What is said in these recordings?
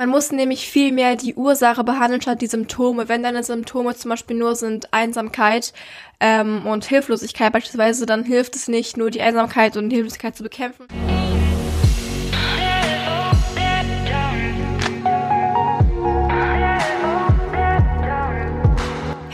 Man muss nämlich viel mehr die Ursache behandeln statt die Symptome. Wenn deine Symptome zum Beispiel nur sind Einsamkeit ähm, und Hilflosigkeit beispielsweise, dann hilft es nicht, nur die Einsamkeit und Hilflosigkeit zu bekämpfen.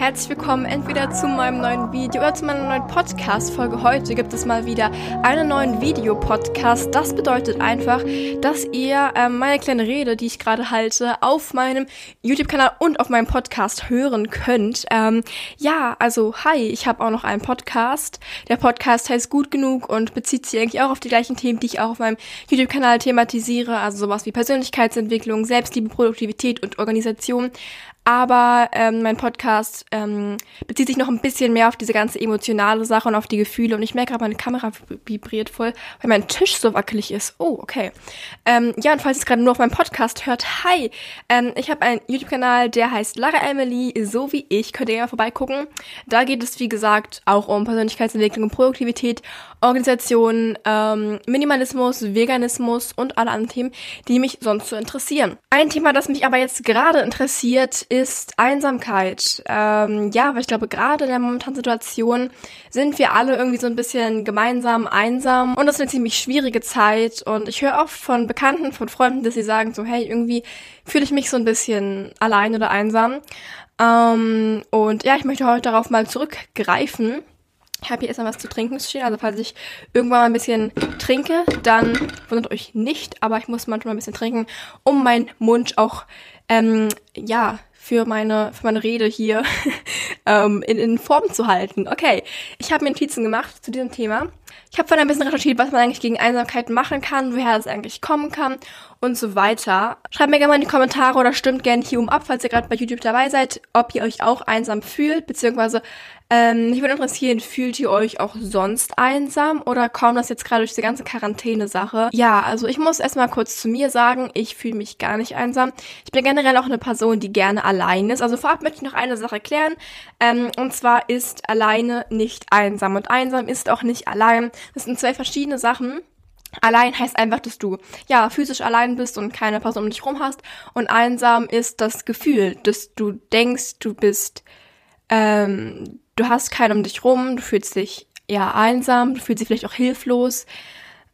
Herzlich willkommen entweder zu meinem neuen Video oder zu meiner neuen Podcast-Folge. Heute gibt es mal wieder einen neuen Videopodcast. Das bedeutet einfach, dass ihr äh, meine kleine Rede, die ich gerade halte, auf meinem YouTube-Kanal und auf meinem Podcast hören könnt. Ähm, ja, also hi, ich habe auch noch einen Podcast. Der Podcast heißt Gut genug und bezieht sich eigentlich auch auf die gleichen Themen, die ich auch auf meinem YouTube-Kanal thematisiere. Also sowas wie Persönlichkeitsentwicklung, Selbstliebe, Produktivität und Organisation. Aber ähm, mein Podcast ähm, bezieht sich noch ein bisschen mehr auf diese ganze emotionale Sache und auf die Gefühle. Und ich merke gerade, meine Kamera vibriert voll, weil mein Tisch so wackelig ist. Oh, okay. Ähm, ja, und falls ihr es gerade nur auf meinem Podcast hört, hi! Ähm, ich habe einen YouTube-Kanal, der heißt Lara Emily, so wie ich. Könnt ihr ja vorbeigucken. Da geht es, wie gesagt, auch um Persönlichkeitsentwicklung und Produktivität, Organisation, ähm, Minimalismus, Veganismus und alle anderen Themen, die mich sonst so interessieren. Ein Thema, das mich aber jetzt gerade interessiert, ist Einsamkeit. Ähm, ja, aber ich glaube, gerade in der momentanen Situation sind wir alle irgendwie so ein bisschen gemeinsam einsam und das ist eine ziemlich schwierige Zeit und ich höre oft von Bekannten, von Freunden, dass sie sagen so, hey, irgendwie fühle ich mich so ein bisschen allein oder einsam. Ähm, und ja, ich möchte heute darauf mal zurückgreifen. Ich habe hier erstmal was zu trinken stehen. Also falls ich irgendwann mal ein bisschen trinke, dann wundert euch nicht. Aber ich muss manchmal ein bisschen trinken, um meinen Mund auch ähm, ja für meine, für meine Rede hier ähm, in, in Form zu halten. Okay, ich habe mir Notizen gemacht zu diesem Thema. Ich habe von ein bisschen recherchiert, was man eigentlich gegen Einsamkeit machen kann, woher das eigentlich kommen kann und so weiter. Schreibt mir gerne mal in die Kommentare oder stimmt gerne hier um ab, falls ihr gerade bei YouTube dabei seid, ob ihr euch auch einsam fühlt, beziehungsweise ähm, mich würde interessieren, fühlt ihr euch auch sonst einsam oder kommt das jetzt gerade durch diese ganze Quarantäne-Sache? Ja, also ich muss erstmal kurz zu mir sagen, ich fühle mich gar nicht einsam. Ich bin generell auch eine Person, die gerne allein ist. Also vorab möchte ich noch eine Sache klären. Ähm, und zwar ist alleine nicht einsam. Und einsam ist auch nicht allein. Das sind zwei verschiedene Sachen. Allein heißt einfach, dass du ja physisch allein bist und keine Person um dich rum hast. Und einsam ist das Gefühl, dass du denkst, du bist ähm, du hast keinen um dich rum, du fühlst dich ja einsam, du fühlst dich vielleicht auch hilflos.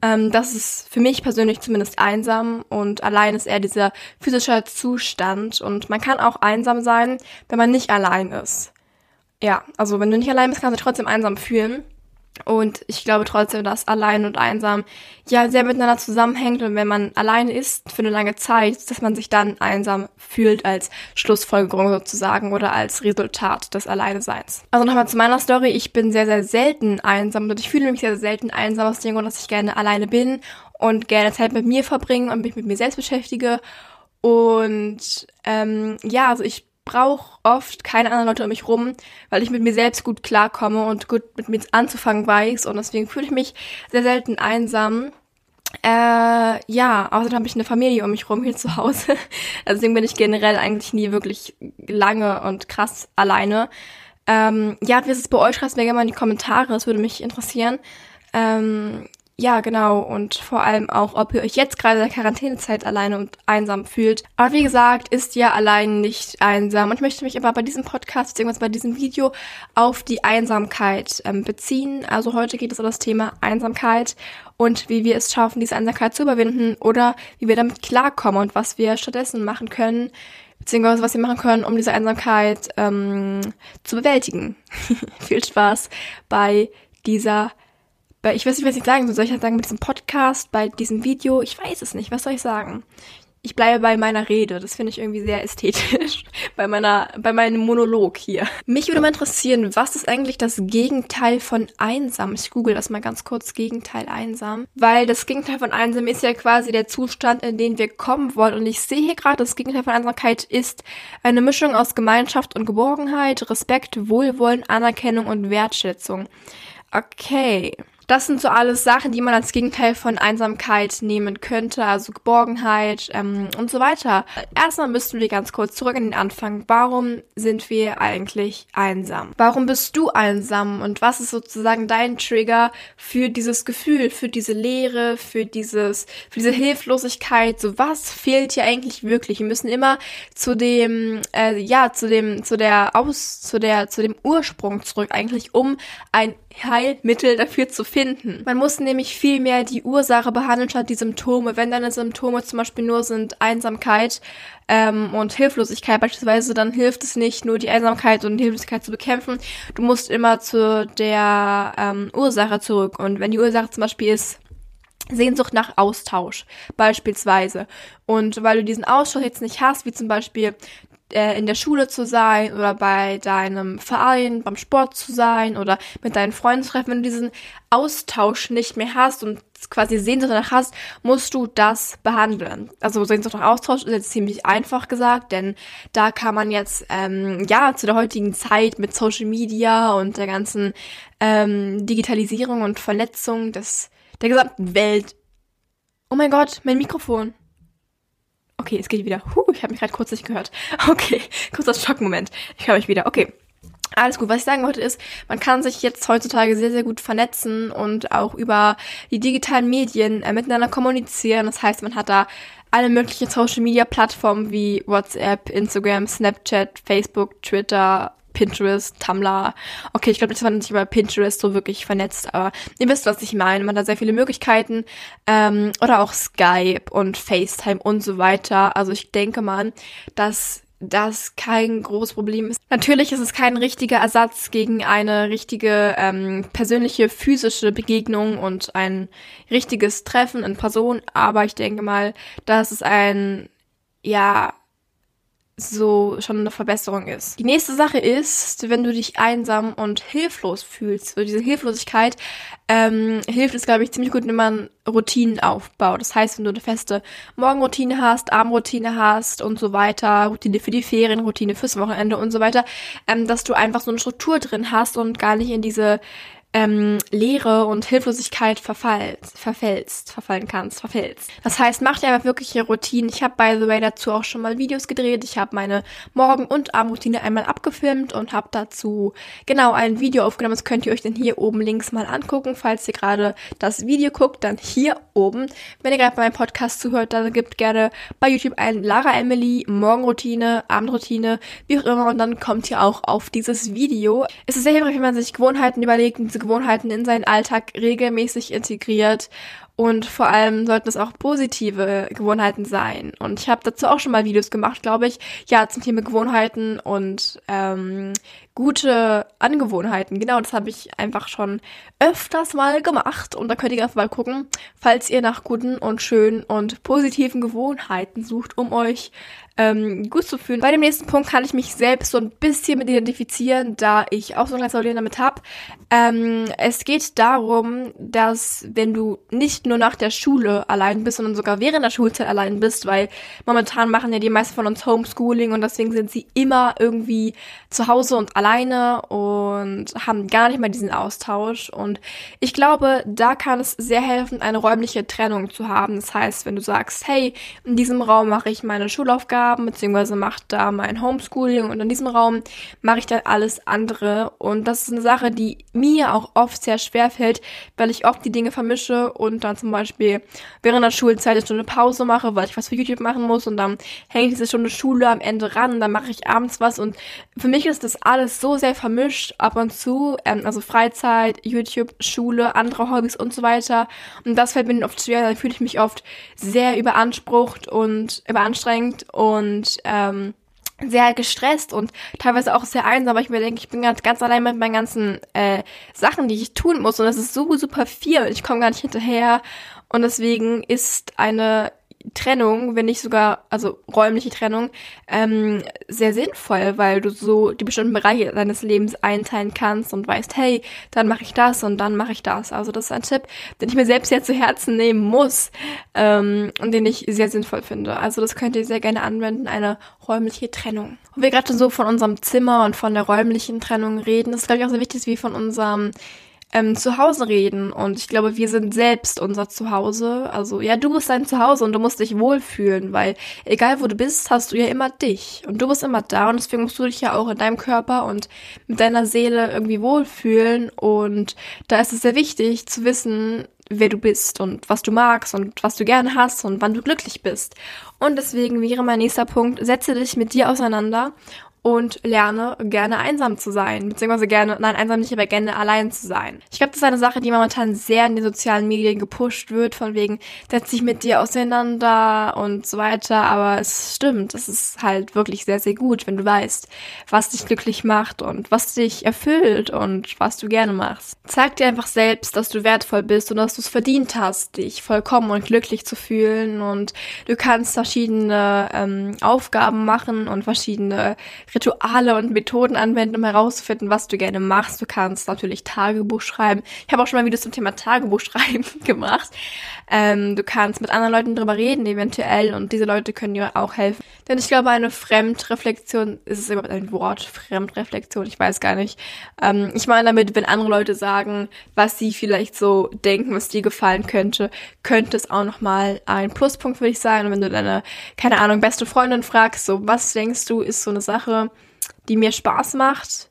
Ähm, das ist für mich persönlich zumindest einsam und allein ist eher dieser physische Zustand und man kann auch einsam sein, wenn man nicht allein ist. Ja, also wenn du nicht allein bist, kannst du dich trotzdem einsam fühlen. Und ich glaube trotzdem, dass allein und einsam ja sehr miteinander zusammenhängt und wenn man allein ist für eine lange Zeit, dass man sich dann einsam fühlt als Schlussfolgerung sozusagen oder als Resultat des Alleineseins. Also nochmal zu meiner Story. Ich bin sehr, sehr selten einsam und ich fühle mich sehr, sehr selten einsam aus dem Grund, dass ich gerne alleine bin und gerne Zeit mit mir verbringe und mich mit mir selbst beschäftige. Und ähm, ja, also ich brauche oft keine anderen Leute um mich rum, weil ich mit mir selbst gut klarkomme und gut mit mir anzufangen weiß und deswegen fühle ich mich sehr selten einsam. Äh, ja, außerdem habe ich eine Familie um mich rum hier zu Hause. Also deswegen bin ich generell eigentlich nie wirklich lange und krass alleine. Ähm, ja, wie ist es bei euch? Schreibt mir gerne mal in die Kommentare, das würde mich interessieren. Ähm, ja, genau. Und vor allem auch, ob ihr euch jetzt gerade in der Quarantänezeit alleine und einsam fühlt. Aber wie gesagt, ist ja allein nicht einsam. Und ich möchte mich aber bei diesem Podcast, beziehungsweise bei diesem Video auf die Einsamkeit ähm, beziehen. Also heute geht es um das Thema Einsamkeit und wie wir es schaffen, diese Einsamkeit zu überwinden oder wie wir damit klarkommen und was wir stattdessen machen können, beziehungsweise was wir machen können, um diese Einsamkeit ähm, zu bewältigen. Viel Spaß bei dieser bei, ich weiß nicht, was ich sagen soll. Soll ich halt sagen, mit diesem Podcast, bei diesem Video? Ich weiß es nicht. Was soll ich sagen? Ich bleibe bei meiner Rede. Das finde ich irgendwie sehr ästhetisch. bei meiner, bei meinem Monolog hier. Mich würde mal interessieren, was ist eigentlich das Gegenteil von einsam? Ich google das mal ganz kurz. Gegenteil einsam. Weil das Gegenteil von einsam ist ja quasi der Zustand, in den wir kommen wollen. Und ich sehe hier gerade, das Gegenteil von Einsamkeit ist eine Mischung aus Gemeinschaft und Geborgenheit, Respekt, Wohlwollen, Anerkennung und Wertschätzung. Okay. Das sind so alles Sachen, die man als Gegenteil von Einsamkeit nehmen könnte, also Geborgenheit ähm, und so weiter. Erstmal müssten wir ganz kurz zurück in den Anfang. Warum sind wir eigentlich einsam? Warum bist du einsam und was ist sozusagen dein Trigger für dieses Gefühl, für diese Leere, für dieses, für diese Hilflosigkeit? So was fehlt hier eigentlich wirklich? Wir müssen immer zu dem, äh, ja, zu dem, zu der Aus, zu der, zu dem Ursprung zurück eigentlich, um ein Heilmittel dafür zu finden. Man muss nämlich viel mehr die Ursache behandeln statt die Symptome. Wenn deine Symptome zum Beispiel nur sind Einsamkeit ähm, und Hilflosigkeit beispielsweise, dann hilft es nicht nur die Einsamkeit und Hilflosigkeit zu bekämpfen. Du musst immer zu der ähm, Ursache zurück. Und wenn die Ursache zum Beispiel ist, Sehnsucht nach Austausch beispielsweise. Und weil du diesen Austausch jetzt nicht hast, wie zum Beispiel äh, in der Schule zu sein oder bei deinem Verein, beim Sport zu sein oder mit deinen Freunden zu treffen, wenn du diesen Austausch nicht mehr hast und quasi Sehnsucht danach hast, musst du das behandeln. Also Sehnsucht nach Austausch ist jetzt ziemlich einfach gesagt, denn da kann man jetzt ähm, ja zu der heutigen Zeit mit Social Media und der ganzen ähm, Digitalisierung und Vernetzung des der gesamten Welt. Oh mein Gott, mein Mikrofon. Okay, es geht wieder. Huh, ich habe mich gerade kurz nicht gehört. Okay, kurzer Schockmoment. Ich höre mich wieder. Okay. Alles gut. Was ich sagen wollte ist, man kann sich jetzt heutzutage sehr, sehr gut vernetzen und auch über die digitalen Medien äh, miteinander kommunizieren. Das heißt, man hat da alle möglichen Social Media Plattformen wie WhatsApp, Instagram, Snapchat, Facebook, Twitter, Pinterest, Tumblr. Okay, ich glaube, das war nicht über Pinterest so wirklich vernetzt, aber ihr wisst, was ich meine. Man hat sehr viele Möglichkeiten. Ähm, oder auch Skype und FaceTime und so weiter. Also ich denke mal, dass das kein großes Problem ist. Natürlich ist es kein richtiger Ersatz gegen eine richtige ähm, persönliche physische Begegnung und ein richtiges Treffen in Person, aber ich denke mal, dass es ein ja so schon eine Verbesserung ist. Die nächste Sache ist, wenn du dich einsam und hilflos fühlst, so diese Hilflosigkeit, ähm, hilft es, glaube ich, ziemlich gut, wenn man Routinen aufbaut. Das heißt, wenn du eine feste Morgenroutine hast, Abendroutine hast und so weiter, Routine für die Ferien, Routine fürs Wochenende und so weiter, ähm, dass du einfach so eine Struktur drin hast und gar nicht in diese ähm, Leere und Hilflosigkeit verfallst, verfällst, verfallen kannst, verfällst. Das heißt, mach dir einfach wirkliche Routinen. Ich habe, by the way, dazu auch schon mal Videos gedreht. Ich habe meine Morgen- und Abendroutine einmal abgefilmt und habe dazu genau ein Video aufgenommen. Das könnt ihr euch dann hier oben links mal angucken. Falls ihr gerade das Video guckt, dann hier oben. Wenn ihr gerade bei meinem Podcast zuhört, dann gebt gerne bei YouTube ein Lara Emily, Morgenroutine, Abendroutine, wie auch immer. Und dann kommt ihr auch auf dieses Video. Es ist sehr hilfreich, wenn man sich Gewohnheiten überlegt und Gewohnheiten in seinen Alltag regelmäßig integriert und vor allem sollten es auch positive Gewohnheiten sein. Und ich habe dazu auch schon mal Videos gemacht, glaube ich, ja, zum Thema Gewohnheiten und ähm, gute Angewohnheiten. Genau, das habe ich einfach schon öfters mal gemacht. Und da könnt ihr einfach mal gucken, falls ihr nach guten und schönen und positiven Gewohnheiten sucht, um euch ähm, gut zu fühlen. Bei dem nächsten Punkt kann ich mich selbst so ein bisschen mit identifizieren, da ich auch so ein kleines Problem damit habe. Ähm, es geht darum, dass wenn du nicht nur nach der Schule allein bist, sondern sogar während der Schulzeit allein bist, weil momentan machen ja die meisten von uns Homeschooling und deswegen sind sie immer irgendwie zu Hause und alleine und haben gar nicht mehr diesen Austausch. Und ich glaube, da kann es sehr helfen, eine räumliche Trennung zu haben. Das heißt, wenn du sagst, hey, in diesem Raum mache ich meine Schulaufgaben, haben, beziehungsweise macht da mein Homeschooling und in diesem Raum mache ich dann alles andere. Und das ist eine Sache, die mir auch oft sehr schwer fällt, weil ich oft die Dinge vermische und dann zum Beispiel während der Schulzeit eine Stunde Pause mache, weil ich was für YouTube machen muss und dann hänge ich diese Stunde Schule am Ende ran, dann mache ich abends was und für mich ist das alles so sehr vermischt ab und zu, ähm, also Freizeit, YouTube, Schule, andere Hobbys und so weiter. Und das fällt mir oft schwer, dann fühle ich mich oft sehr überansprucht und überanstrengt und und ähm, sehr gestresst und teilweise auch sehr einsam, weil ich mir denke, ich bin ganz, ganz allein mit meinen ganzen äh, Sachen, die ich tun muss. Und das ist so super viel und ich komme gar nicht hinterher. Und deswegen ist eine Trennung, wenn nicht sogar, also räumliche Trennung, ähm, sehr sinnvoll, weil du so die bestimmten Bereiche deines Lebens einteilen kannst und weißt, hey, dann mache ich das und dann mache ich das. Also das ist ein Tipp, den ich mir selbst sehr zu Herzen nehmen muss ähm, und den ich sehr sinnvoll finde. Also das könnt ihr sehr gerne anwenden, eine räumliche Trennung. Und wir gerade so von unserem Zimmer und von der räumlichen Trennung reden, ist glaube ich auch sehr wichtig, wie von unserem ähm, Zuhause reden. Und ich glaube, wir sind selbst unser Zuhause. Also ja, du bist dein Zuhause und du musst dich wohlfühlen, weil egal wo du bist, hast du ja immer dich. Und du bist immer da und deswegen musst du dich ja auch in deinem Körper und mit deiner Seele irgendwie wohlfühlen. Und da ist es sehr wichtig zu wissen, wer du bist und was du magst und was du gerne hast und wann du glücklich bist. Und deswegen wäre mein nächster Punkt, setze dich mit dir auseinander und lerne gerne einsam zu sein, beziehungsweise gerne, nein, einsam nicht, aber gerne allein zu sein. Ich glaube, das ist eine Sache, die momentan sehr in den sozialen Medien gepusht wird, von wegen, setz dich mit dir auseinander und so weiter, aber es stimmt, es ist halt wirklich sehr, sehr gut, wenn du weißt, was dich glücklich macht und was dich erfüllt und was du gerne machst. Zeig dir einfach selbst, dass du wertvoll bist und dass du es verdient hast, dich vollkommen und glücklich zu fühlen und du kannst verschiedene ähm, Aufgaben machen und verschiedene Rituale und Methoden anwenden, um herauszufinden, was du gerne machst. Du kannst natürlich Tagebuch schreiben. Ich habe auch schon mal Videos zum Thema Tagebuch schreiben gemacht. Ähm, du kannst mit anderen Leuten drüber reden, eventuell, und diese Leute können dir auch helfen. Denn ich glaube, eine Fremdreflexion, ist es überhaupt ein Wort? Fremdreflexion, ich weiß gar nicht. Ähm, ich meine damit, wenn andere Leute sagen, was sie vielleicht so denken, was dir gefallen könnte, könnte es auch nochmal ein Pluspunkt, würde ich sagen. Und wenn du deine, keine Ahnung, beste Freundin fragst, so, was denkst du, ist so eine Sache, die mir Spaß macht,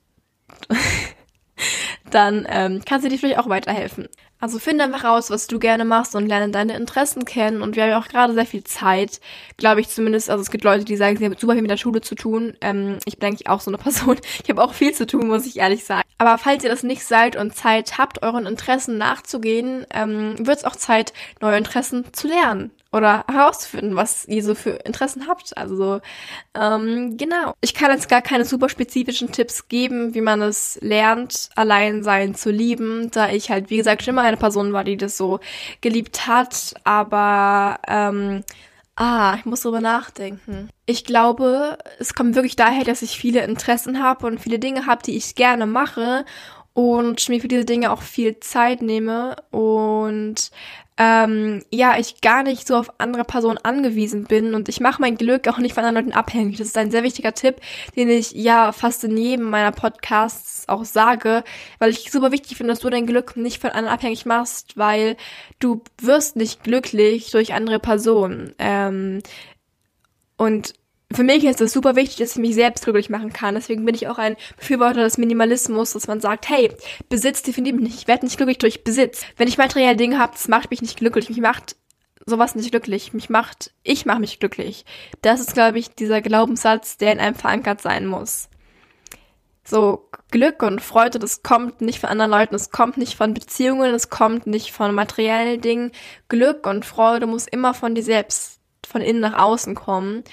dann ähm, kann sie dir vielleicht auch weiterhelfen. Also finde einfach raus, was du gerne machst und lerne deine Interessen kennen. Und wir haben ja auch gerade sehr viel Zeit, glaube ich zumindest. Also es gibt Leute, die sagen, sie haben super viel mit der Schule zu tun. Ähm, ich bin eigentlich auch so eine Person. Ich habe auch viel zu tun, muss ich ehrlich sagen. Aber falls ihr das nicht seid und Zeit habt, euren Interessen nachzugehen, ähm, wird es auch Zeit, neue Interessen zu lernen oder herauszufinden, was ihr so für Interessen habt. Also ähm, genau. Ich kann jetzt gar keine super spezifischen Tipps geben, wie man es lernt, allein sein zu lieben, da ich halt, wie gesagt, schon immer eine Person war, die das so geliebt hat. Aber ähm, Ah, ich muss drüber nachdenken. Ich glaube, es kommt wirklich daher, dass ich viele Interessen habe und viele Dinge habe, die ich gerne mache und mir für diese Dinge auch viel Zeit nehme und ähm, ja, ich gar nicht so auf andere Personen angewiesen bin und ich mache mein Glück auch nicht von anderen Leuten abhängig. Das ist ein sehr wichtiger Tipp, den ich ja fast in jedem meiner Podcasts auch sage, weil ich super wichtig finde, dass du dein Glück nicht von anderen abhängig machst, weil du wirst nicht glücklich durch andere Personen. Ähm, und für mich ist es super wichtig, dass ich mich selbst glücklich machen kann. Deswegen bin ich auch ein Befürworter des Minimalismus, dass man sagt, hey, Besitz definitiv nicht. Ich werde nicht glücklich durch Besitz. Wenn ich materielle Dinge habe, das macht mich nicht glücklich. Mich macht sowas nicht glücklich. Mich macht, ich mache mich glücklich. Das ist, glaube ich, dieser Glaubenssatz, der in einem verankert sein muss. So, Glück und Freude, das kommt nicht von anderen Leuten, es kommt nicht von Beziehungen, es kommt nicht von materiellen Dingen. Glück und Freude muss immer von dir selbst, von innen nach außen kommen.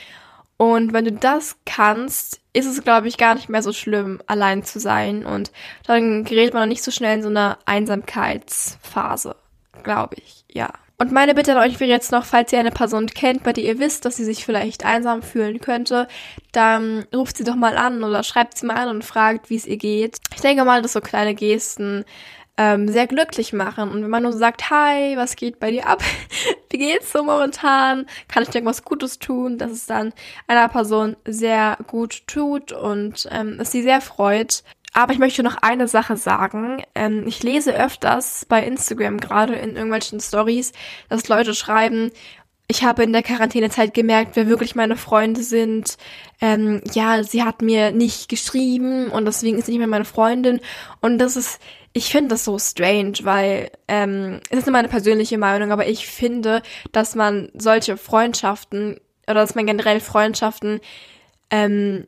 Und wenn du das kannst, ist es, glaube ich, gar nicht mehr so schlimm, allein zu sein. Und dann gerät man nicht so schnell in so eine Einsamkeitsphase, glaube ich, ja. Und meine Bitte an euch wäre jetzt noch, falls ihr eine Person kennt, bei der ihr wisst, dass sie sich vielleicht einsam fühlen könnte, dann ruft sie doch mal an oder schreibt sie mal an und fragt, wie es ihr geht. Ich denke mal, dass so kleine Gesten ähm, sehr glücklich machen. Und wenn man nur sagt, hi, was geht bei dir ab? Wie geht's so momentan? Kann ich dir irgendwas Gutes tun? Dass es dann einer Person sehr gut tut und ähm, es sie sehr freut. Aber ich möchte noch eine Sache sagen. Ähm, ich lese öfters bei Instagram gerade in irgendwelchen Stories, dass Leute schreiben, ich habe in der Quarantänezeit gemerkt, wer wirklich meine Freunde sind. Ähm, ja, sie hat mir nicht geschrieben und deswegen ist sie nicht mehr meine Freundin. Und das ist, ich finde das so strange, weil ähm, es ist nur meine persönliche Meinung, aber ich finde, dass man solche Freundschaften oder dass man generell Freundschaften ähm,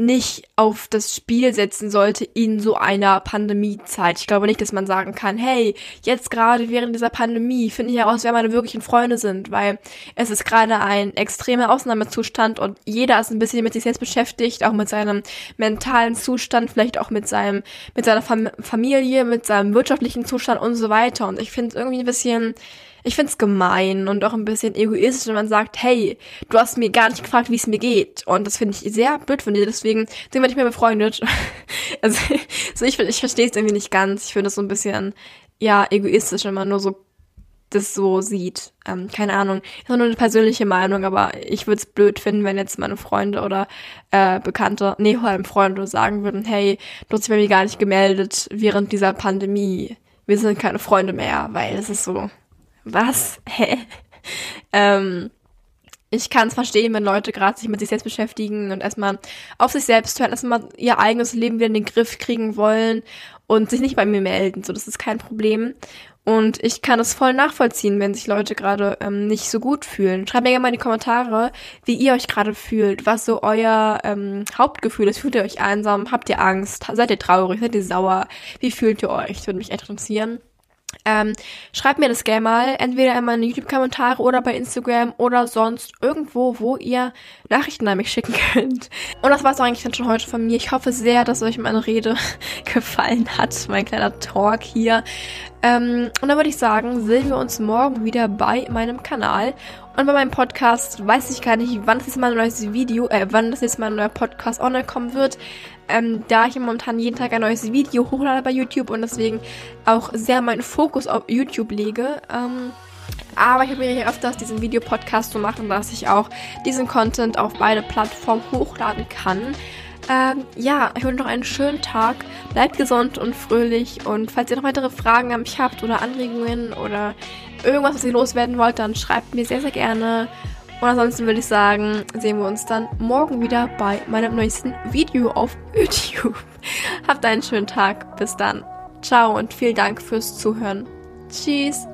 nicht auf das Spiel setzen sollte in so einer Pandemiezeit. Ich glaube nicht, dass man sagen kann, hey, jetzt gerade während dieser Pandemie finde ich heraus, wer meine wirklichen Freunde sind, weil es ist gerade ein extremer Ausnahmezustand und jeder ist ein bisschen mit sich selbst beschäftigt, auch mit seinem mentalen Zustand, vielleicht auch mit seinem, mit seiner Fam Familie, mit seinem wirtschaftlichen Zustand und so weiter. Und ich finde es irgendwie ein bisschen ich find's gemein und auch ein bisschen egoistisch, wenn man sagt, hey, du hast mir gar nicht gefragt, wie es mir geht. Und das finde ich sehr blöd von dir, deswegen sind wir nicht mehr befreundet. also, so ich, ich verstehe es irgendwie nicht ganz. Ich finde es so ein bisschen, ja, egoistisch, wenn man nur so das so sieht. Ähm, keine Ahnung. Ist nur eine persönliche Meinung, aber ich würde es blöd finden, wenn jetzt meine Freunde oder äh, Bekannte, nee, vor allem Freunde sagen würden, hey, du hast dich bei mir gar nicht gemeldet während dieser Pandemie. Wir sind keine Freunde mehr, weil es ist so, was? Hä? ähm, ich kann es verstehen, wenn Leute gerade sich mit sich selbst beschäftigen und erstmal auf sich selbst hören, erstmal ihr eigenes Leben wieder in den Griff kriegen wollen und sich nicht bei mir melden. So, das ist kein Problem. Und ich kann es voll nachvollziehen, wenn sich Leute gerade ähm, nicht so gut fühlen. Schreibt mir gerne mal in die Kommentare, wie ihr euch gerade fühlt, was so euer ähm, Hauptgefühl ist. Fühlt ihr euch einsam? Habt ihr Angst? Seid ihr traurig? Seid ihr sauer? Wie fühlt ihr euch? Das würde mich interessieren. Ähm, schreibt mir das gerne mal, entweder in meine YouTube-Kommentare oder bei Instagram oder sonst irgendwo, wo ihr Nachrichten an mich schicken könnt. Und das war's eigentlich dann schon heute von mir. Ich hoffe sehr, dass euch meine Rede gefallen hat, mein kleiner Talk hier. Ähm, und dann würde ich sagen, sehen wir uns morgen wieder bei meinem Kanal. Und bei meinem Podcast weiß ich gar nicht, wann das jetzt mal ein neues Video, äh, wann das jetzt mal ein neuer Podcast online kommen wird. Ähm, da ich momentan jeden Tag ein neues Video hochlade bei YouTube und deswegen auch sehr meinen Fokus auf YouTube lege. Ähm, aber ich habe mir öfters diesen Videopodcast zu machen, dass ich auch diesen Content auf beide Plattformen hochladen kann. Ähm, ja, ich wünsche noch einen schönen Tag. Bleibt gesund und fröhlich. Und falls ihr noch weitere Fragen an mich habt oder Anregungen oder irgendwas, was ihr loswerden wollt, dann schreibt mir sehr, sehr gerne. Und ansonsten würde ich sagen, sehen wir uns dann morgen wieder bei meinem neuesten Video auf YouTube. Habt einen schönen Tag. Bis dann. Ciao und vielen Dank fürs Zuhören. Tschüss.